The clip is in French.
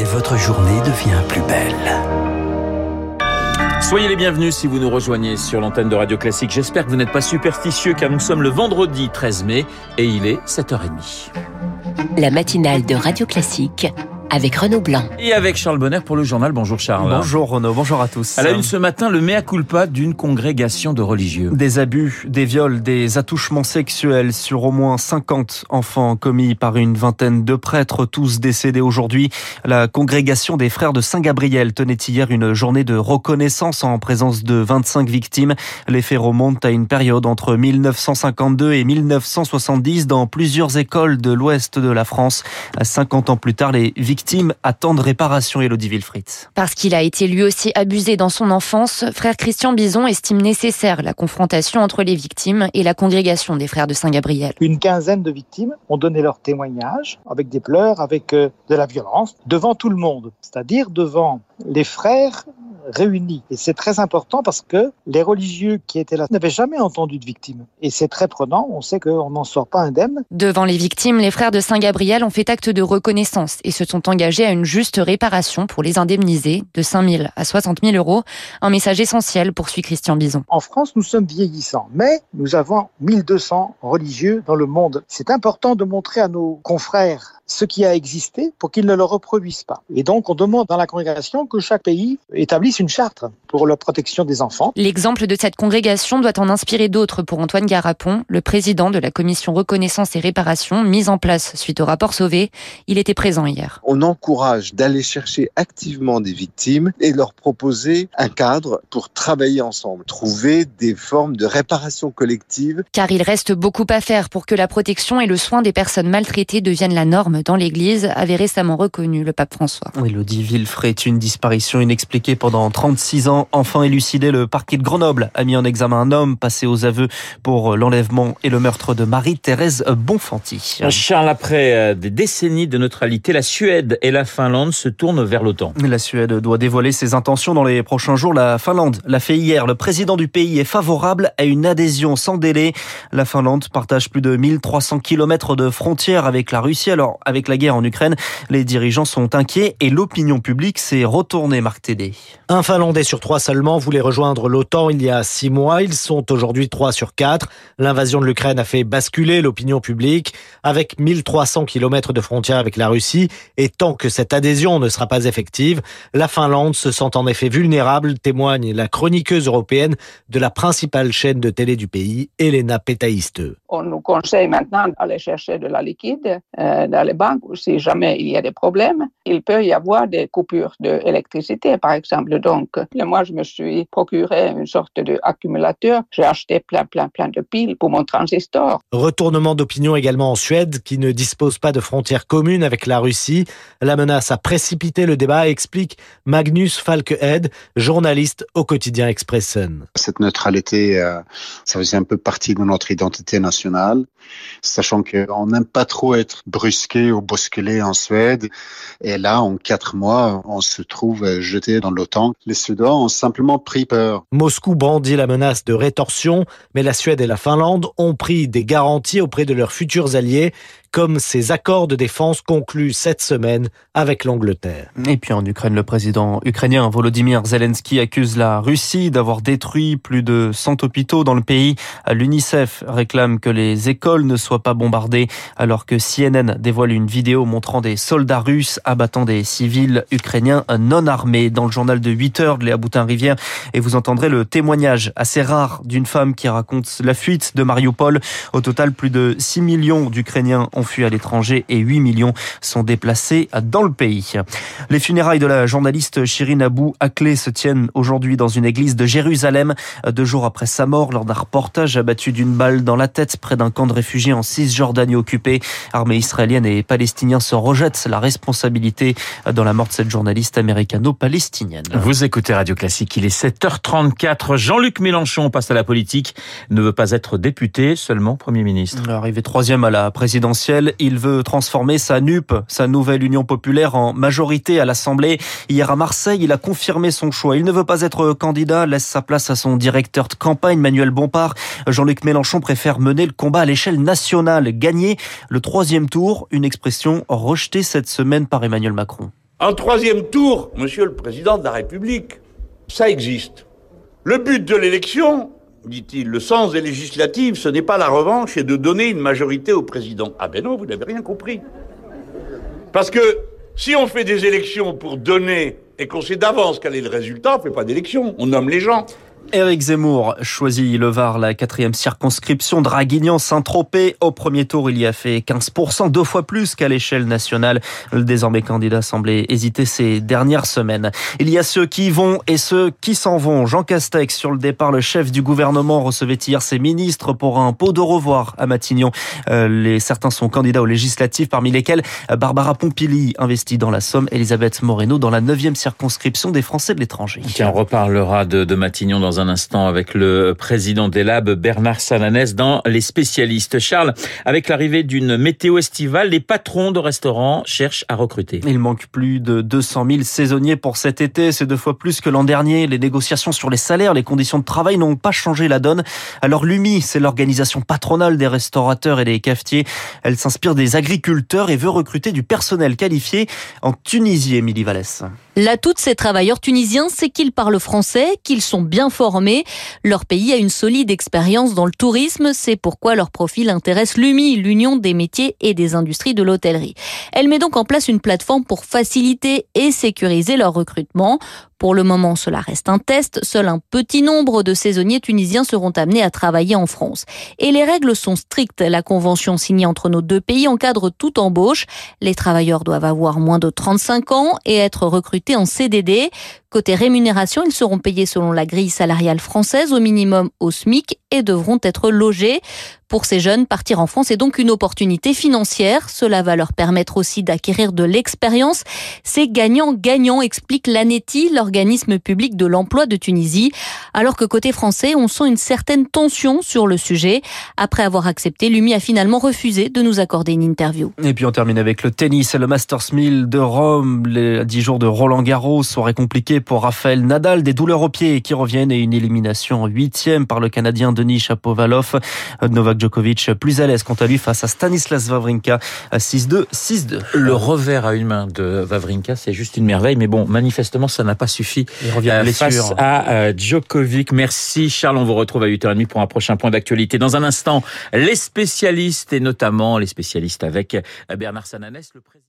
et votre journée devient plus belle. Soyez les bienvenus si vous nous rejoignez sur l'antenne de Radio Classique. J'espère que vous n'êtes pas superstitieux car nous sommes le vendredi 13 mai et il est 7h30. La matinale de Radio Classique avec Renaud Blanc. Et avec Charles Bonner pour le journal. Bonjour Charles. Bonjour Renaud, bonjour à tous. À la une ce matin, le mea culpa d'une congrégation de religieux. Des abus, des viols, des attouchements sexuels sur au moins 50 enfants commis par une vingtaine de prêtres, tous décédés aujourd'hui. La congrégation des frères de Saint-Gabriel tenait hier une journée de reconnaissance en présence de 25 victimes. Les faits remontent à une période entre 1952 et 1970 dans plusieurs écoles de l'ouest de la France. 50 ans plus tard, les victimes victimes attendent réparation, Elodie Wilfried. Parce qu'il a été lui aussi abusé dans son enfance, frère Christian Bison estime nécessaire la confrontation entre les victimes et la congrégation des frères de Saint-Gabriel. Une quinzaine de victimes ont donné leur témoignage avec des pleurs, avec euh, de la violence, devant tout le monde, c'est-à-dire devant les frères réunis. Et c'est très important parce que les religieux qui étaient là n'avaient jamais entendu de victimes. Et c'est très prenant, on sait qu'on n'en sort pas indemne. Devant les victimes, les frères de Saint-Gabriel ont fait acte de reconnaissance et se sont engagés à une juste réparation pour les indemniser de 5 000 à 60 000 euros. Un message essentiel, poursuit Christian Bison. En France, nous sommes vieillissants, mais nous avons 1200 religieux dans le monde. C'est important de montrer à nos confrères ce qui a existé pour qu'ils ne le reproduisent pas. Et donc, on demande dans la congrégation que chaque pays établisse une charte pour la protection des enfants. L'exemple de cette congrégation doit en inspirer d'autres pour Antoine Garapon, le président de la commission reconnaissance et réparation mise en place suite au rapport Sauvé. Il était présent hier. On encourage d'aller chercher activement des victimes et leur proposer un cadre pour travailler ensemble, trouver des formes de réparation collective. Car il reste beaucoup à faire pour que la protection et le soin des personnes maltraitées deviennent la norme dans l'Église, avait récemment reconnu le pape François. Elodie Villefray, une disparition inexpliquée pendant 36 ans enfin élucidé, le parquet de Grenoble a mis en examen un homme passé aux aveux pour l'enlèvement et le meurtre de Marie-Thérèse Bonfanti. Charles, après euh, des décennies de neutralité, la Suède et la Finlande se tournent vers l'OTAN. La Suède doit dévoiler ses intentions dans les prochains jours. La Finlande l'a fait hier. Le président du pays est favorable à une adhésion sans délai. La Finlande partage plus de 1300 km de frontières avec la Russie. Alors, avec la guerre en Ukraine, les dirigeants sont inquiets et l'opinion publique s'est retournée, Marc Tédé. Un Finlandais sur trois seulement voulaient rejoindre l'OTAN il y a six mois. Ils sont aujourd'hui trois sur quatre. L'invasion de l'Ukraine a fait basculer l'opinion publique avec 1300 km de frontières avec la Russie. Et tant que cette adhésion ne sera pas effective, la Finlande se sent en effet vulnérable, témoigne la chroniqueuse européenne de la principale chaîne de télé du pays, Elena Petaiste. On nous conseille maintenant d'aller chercher de la liquide euh, dans les banques si jamais il y a des problèmes. Il peut y avoir des coupures d'électricité, par exemple. Donc, moi, je me suis procuré une sorte d'accumulateur. J'ai acheté plein, plein, plein de piles pour mon transistor. Retournement d'opinion également en Suède, qui ne dispose pas de frontières communes avec la Russie. La menace a précipité le débat, explique Magnus Falkehed, journaliste au quotidien Expressen. Cette neutralité, euh, ça faisait un peu partie de notre identité nationale, sachant qu'on n'aime pas trop être brusqué ou bousculé en Suède. Et là, en quatre mois, on se trouve jeté dans l'OTAN. Les ont simplement pris peur. Moscou brandit la menace de rétorsion, mais la Suède et la Finlande ont pris des garanties auprès de leurs futurs alliés comme ces accords de défense conclus cette semaine avec l'Angleterre. Et puis en Ukraine, le président ukrainien Volodymyr Zelensky accuse la Russie d'avoir détruit plus de 100 hôpitaux dans le pays. L'UNICEF réclame que les écoles ne soient pas bombardées alors que CNN dévoile une vidéo montrant des soldats russes abattant des civils ukrainiens non armés dans le journal de 8 heures de Léa Boutin-Rivière et vous entendrez le témoignage assez rare d'une femme qui raconte la fuite de Mariupol. Au total, plus de 6 millions d'Ukrainiens fui à l'étranger et 8 millions sont déplacés dans le pays. Les funérailles de la journaliste Shirin Abou Akleh se tiennent aujourd'hui dans une église de Jérusalem, deux jours après sa mort lors d'un reportage abattu d'une balle dans la tête près d'un camp de réfugiés en Cisjordanie occupé. Armée israélienne et palestiniens se rejettent la responsabilité dans la mort de cette journaliste américano-palestinienne. Vous écoutez Radio Classique, il est 7h34. Jean-Luc Mélenchon passe à la politique, ne veut pas être député, seulement Premier ministre. Arrivé troisième à la présidentielle, il veut transformer sa NUP, sa nouvelle Union populaire, en majorité à l'Assemblée. Hier à Marseille, il a confirmé son choix. Il ne veut pas être candidat, laisse sa place à son directeur de campagne, Manuel Bompard. Jean-Luc Mélenchon préfère mener le combat à l'échelle nationale, gagner le troisième tour, une expression rejetée cette semaine par Emmanuel Macron. En troisième tour, monsieur le président de la République, ça existe. Le but de l'élection, dit-il, le sens des législatives, ce n'est pas la revanche et de donner une majorité au président. Ah ben non, vous n'avez rien compris. Parce que si on fait des élections pour donner et qu'on sait d'avance quel est le résultat, on fait pas d'élection, on nomme les gens. Éric Zemmour choisit le Var, la quatrième circonscription Draguignan-Saint-Tropez. Au premier tour, il y a fait 15%, deux fois plus qu'à l'échelle nationale. Le désormais candidat semblait hésiter ces dernières semaines. Il y a ceux qui vont et ceux qui s'en vont. Jean Castex, sur le départ, le chef du gouvernement recevait hier ses ministres pour un pot de revoir à Matignon. Euh, certains sont candidats aux législatives, parmi lesquels Barbara Pompili, investie dans la Somme, Elisabeth Moreno dans la neuvième circonscription des Français de l'étranger. On reparlera de, Matignon un instant avec le président des labs Bernard Sananès dans les spécialistes. Charles, avec l'arrivée d'une météo estivale, les patrons de restaurants cherchent à recruter. Il manque plus de 200 000 saisonniers pour cet été. C'est deux fois plus que l'an dernier. Les négociations sur les salaires, les conditions de travail n'ont pas changé la donne. Alors l'UMI, c'est l'organisation patronale des restaurateurs et des cafetiers. Elle s'inspire des agriculteurs et veut recruter du personnel qualifié en Tunisie, Émilie Vallès. L'atout de ces travailleurs tunisiens, c'est qu'ils parlent français, qu'ils sont bien formés. Leur pays a une solide expérience dans le tourisme. C'est pourquoi leur profil intéresse l'UMI, l'Union des métiers et des industries de l'hôtellerie. Elle met donc en place une plateforme pour faciliter et sécuriser leur recrutement. Pour le moment, cela reste un test. Seul un petit nombre de saisonniers tunisiens seront amenés à travailler en France. Et les règles sont strictes. La convention signée entre nos deux pays encadre toute embauche. Les travailleurs doivent avoir moins de 35 ans et être recrutés en CDD. Côté rémunération, ils seront payés selon la grille salariale française au minimum au SMIC et devront être logés. Pour ces jeunes, partir en France est donc une opportunité financière. Cela va leur permettre aussi d'acquérir de l'expérience. C'est gagnant-gagnant, explique l'ANETI, l'organisme public de l'emploi de Tunisie. Alors que côté français, on sent une certaine tension sur le sujet. Après avoir accepté, l'UMI a finalement refusé de nous accorder une interview. Et puis on termine avec le tennis et le Masters 1000 de Rome. Les 10 jours de Roland Garros seraient compliqués pour Raphaël Nadal. Des douleurs aux pieds qui reviennent et une élimination huitième par le Canadien Denis Chapovalov. Novak Djokovic plus à l'aise quant à lui face à Stanislas Wawrinka 6-2, 6-2. Le revers à une main de Wawrinka, c'est juste une merveille, mais bon, manifestement, ça n'a pas suffi Il revient à euh, blessure. face à euh, Djokovic. Merci Charles, on vous retrouve à 8h30 pour un prochain point d'actualité. Dans un instant, les spécialistes et notamment les spécialistes avec euh, Bernard Sananès, le président.